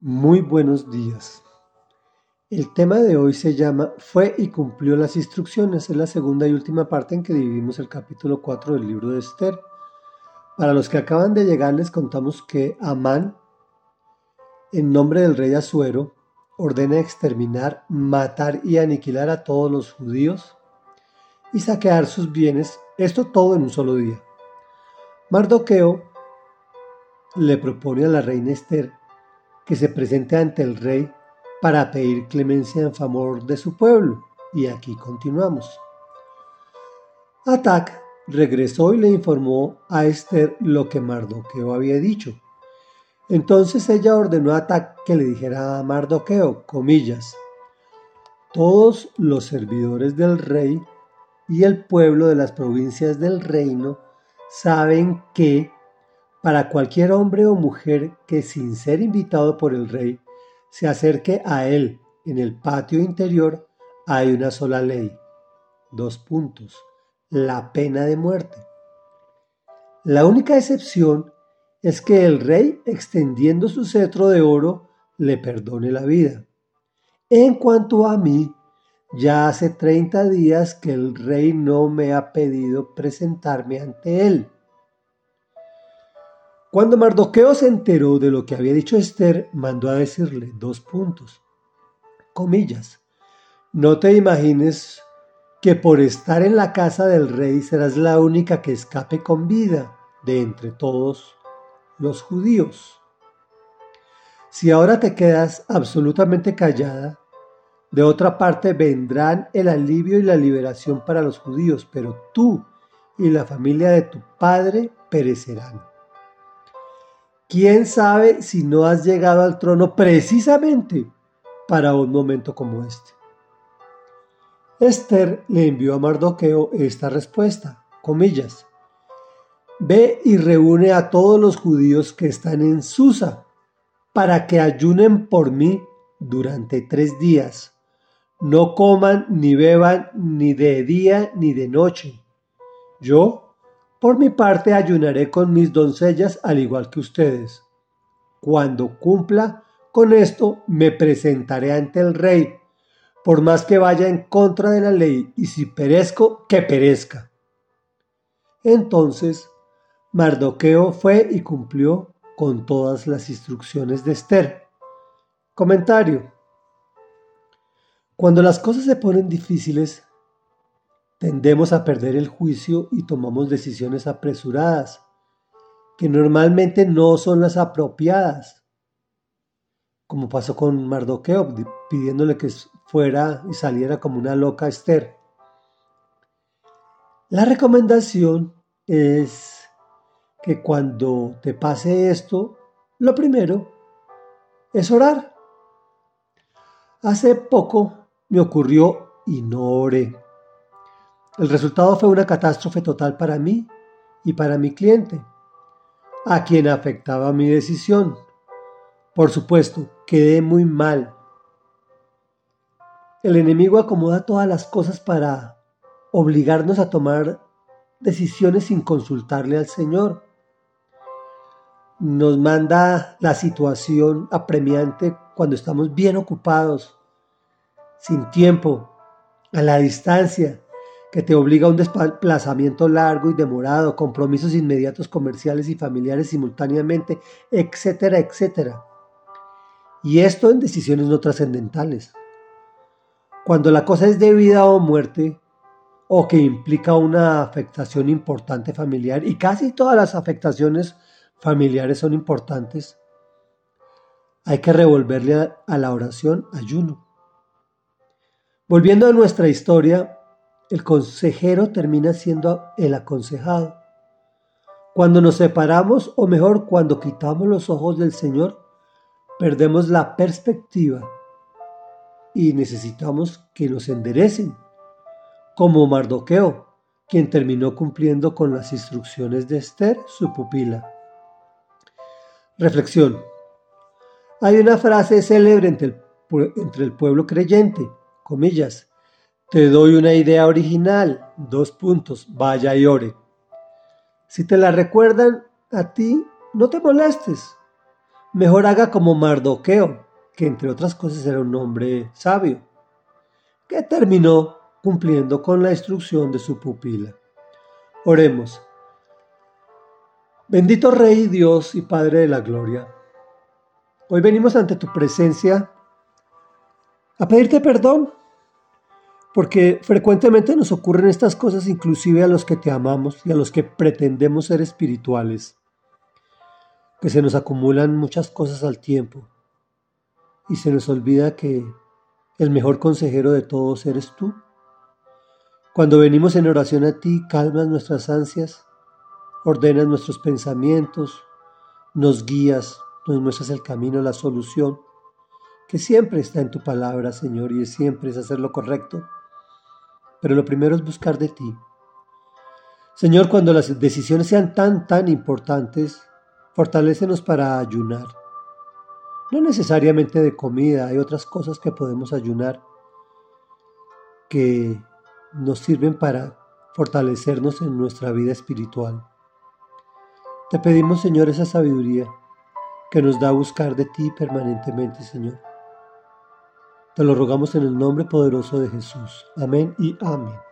Muy buenos días. El tema de hoy se llama Fue y cumplió las instrucciones. Es la segunda y última parte en que dividimos el capítulo 4 del libro de Esther. Para los que acaban de llegar les contamos que Amán, en nombre del rey Asuero, ordena exterminar, matar y aniquilar a todos los judíos y saquear sus bienes, esto todo en un solo día. Mardoqueo le propone a la reina Esther que se presente ante el rey para pedir clemencia en favor de su pueblo. Y aquí continuamos. Atac regresó y le informó a Esther lo que Mardoqueo había dicho. Entonces ella ordenó a Atac que le dijera a Mardoqueo, comillas, todos los servidores del rey y el pueblo de las provincias del reino saben que para cualquier hombre o mujer que sin ser invitado por el rey se acerque a él en el patio interior, hay una sola ley. Dos puntos. La pena de muerte. La única excepción es que el rey, extendiendo su cetro de oro, le perdone la vida. En cuanto a mí, ya hace 30 días que el rey no me ha pedido presentarme ante él. Cuando Mardoqueo se enteró de lo que había dicho Esther, mandó a decirle dos puntos. Comillas. No te imagines que por estar en la casa del rey serás la única que escape con vida de entre todos los judíos. Si ahora te quedas absolutamente callada, de otra parte vendrán el alivio y la liberación para los judíos, pero tú y la familia de tu padre perecerán. ¿Quién sabe si no has llegado al trono precisamente para un momento como este? Esther le envió a Mardoqueo esta respuesta, comillas, Ve y reúne a todos los judíos que están en Susa, para que ayunen por mí durante tres días. No coman ni beban ni de día ni de noche. Yo por mi parte ayunaré con mis doncellas al igual que ustedes. Cuando cumpla con esto, me presentaré ante el rey, por más que vaya en contra de la ley, y si perezco, que perezca. Entonces, Mardoqueo fue y cumplió con todas las instrucciones de Esther. Comentario. Cuando las cosas se ponen difíciles, tendemos a perder el juicio y tomamos decisiones apresuradas, que normalmente no son las apropiadas, como pasó con Mardoqueo, pidiéndole que fuera y saliera como una loca Esther. La recomendación es que cuando te pase esto, lo primero es orar. Hace poco me ocurrió y no oré. El resultado fue una catástrofe total para mí y para mi cliente, a quien afectaba mi decisión. Por supuesto, quedé muy mal. El enemigo acomoda todas las cosas para obligarnos a tomar decisiones sin consultarle al Señor. Nos manda la situación apremiante cuando estamos bien ocupados, sin tiempo, a la distancia, que te obliga a un desplazamiento largo y demorado, compromisos inmediatos comerciales y familiares simultáneamente, etcétera, etcétera. Y esto en decisiones no trascendentales. Cuando la cosa es de vida o muerte, o que implica una afectación importante familiar, y casi todas las afectaciones familiares son importantes, hay que revolverle a la oración ayuno. Volviendo a nuestra historia, el consejero termina siendo el aconsejado. Cuando nos separamos, o mejor, cuando quitamos los ojos del Señor, perdemos la perspectiva y necesitamos que nos enderecen, como Mardoqueo, quien terminó cumpliendo con las instrucciones de Esther, su pupila. Reflexión. Hay una frase célebre entre el, pueblo creyente, comillas, te doy una idea original, dos puntos, vaya y ore. Si te la recuerdan a ti, no te molestes. mejor haga como Mardoqueo, que entre otras cosas era un hombre sabio, que terminó cumpliendo con la instrucción de su pupila. Oremos. Bendito Rey Dios y Padre de la Gloria. Hoy venimos ante tu presencia a pedirte perdón, porque frecuentemente nos ocurren estas cosas inclusive a los que te amamos y a los que pretendemos ser espirituales, que se nos acumulan muchas cosas al tiempo y se nos olvida que el mejor consejero de todos eres tú. Cuando venimos en oración a ti, calmas nuestras ansias, ordenas nuestros pensamientos, nos guías, nos muestras el camino, la solución, que siempre está en tu palabra, Señor, y siempre es hacer lo correcto. Pero lo primero es buscar de ti. Señor, cuando las decisiones sean tan, tan importantes, fortalécenos para ayunar no necesariamente de comida, hay otras cosas que podemos ayunar que nos sirven para fortalecernos en nuestra vida espiritual. Te pedimos, Señor, esa sabiduría que nos da a buscar de ti permanentemente, Señor. Te lo rogamos en el nombre poderoso de Jesús. Amén y amén.